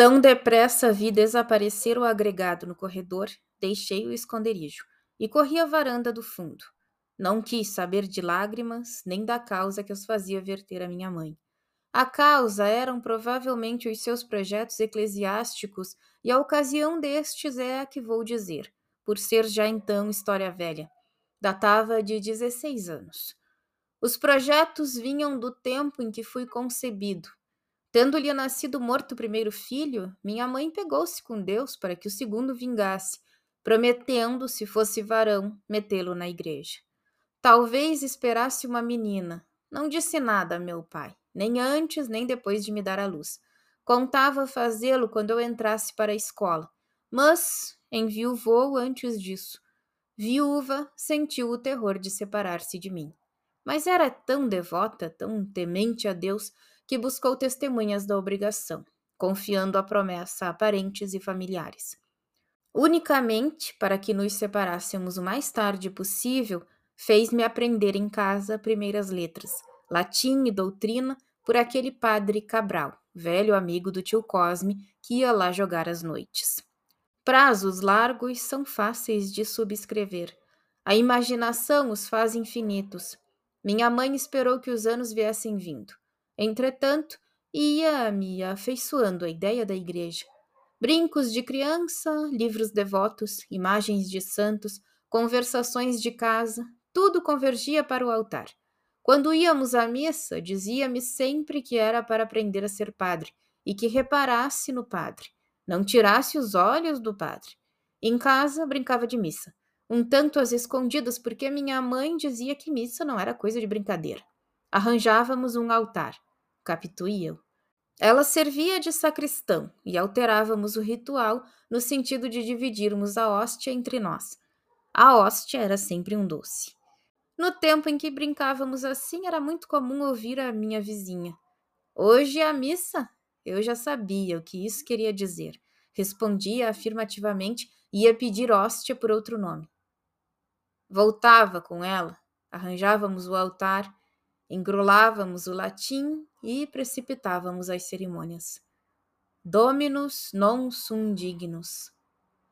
Tão depressa vi desaparecer o agregado no corredor, deixei o esconderijo e corri à varanda do fundo. Não quis saber de lágrimas, nem da causa que os fazia verter a minha mãe. A causa eram provavelmente os seus projetos eclesiásticos, e a ocasião destes é a que vou dizer, por ser já então história velha. Datava de 16 anos. Os projetos vinham do tempo em que fui concebido. Tendo-lhe nascido morto o primeiro filho, minha mãe pegou-se com Deus para que o segundo vingasse, prometendo, se fosse varão, metê-lo na igreja. Talvez esperasse uma menina. Não disse nada a meu pai nem antes nem depois de me dar a luz. Contava fazê-lo quando eu entrasse para a escola, mas enviuvou antes disso. Viúva, sentiu o terror de separar-se de mim. Mas era tão devota, tão temente a Deus, que buscou testemunhas da obrigação, confiando a promessa a parentes e familiares. Unicamente para que nos separássemos o mais tarde possível, fez-me aprender em casa primeiras letras, latim e doutrina por aquele padre Cabral, velho amigo do tio Cosme, que ia lá jogar as noites. Prazos largos são fáceis de subscrever. A imaginação os faz infinitos. Minha mãe esperou que os anos viessem vindo. Entretanto, ia me afeiçoando a ideia da igreja. Brincos de criança, livros devotos, imagens de santos, conversações de casa, tudo convergia para o altar. Quando íamos à missa, dizia-me sempre que era para aprender a ser padre e que reparasse no padre, não tirasse os olhos do padre. Em casa, brincava de missa, um tanto às escondidas, porque minha mãe dizia que missa não era coisa de brincadeira. Arranjávamos um altar, Capitu eu. Ela servia de sacristão e alterávamos o ritual no sentido de dividirmos a hóstia entre nós. A hóstia era sempre um doce. No tempo em que brincávamos assim, era muito comum ouvir a minha vizinha. Hoje é a missa? Eu já sabia o que isso queria dizer. Respondia afirmativamente e ia pedir hóstia por outro nome. Voltava com ela, arranjávamos o altar, engrolávamos o latim e precipitávamos as cerimônias. Dominus non sum dignus.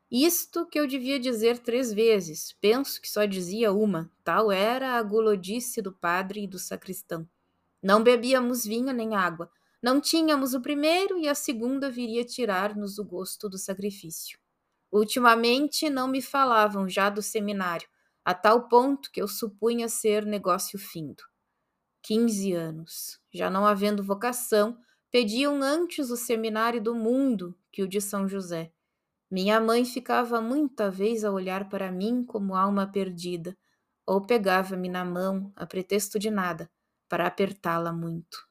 Isto que eu devia dizer três vezes, penso que só dizia uma, tal era a gulodice do padre e do sacristão. Não bebíamos vinho nem água, não tínhamos o primeiro e a segunda viria tirar-nos o gosto do sacrifício. Ultimamente não me falavam já do seminário, a tal ponto que eu supunha ser negócio findo. Quinze anos, já não havendo vocação, pediam antes o seminário do mundo que o de São José minha mãe ficava muita vez a olhar para mim como alma perdida, ou pegava-me na mão, a pretexto de nada, para apertá-la muito.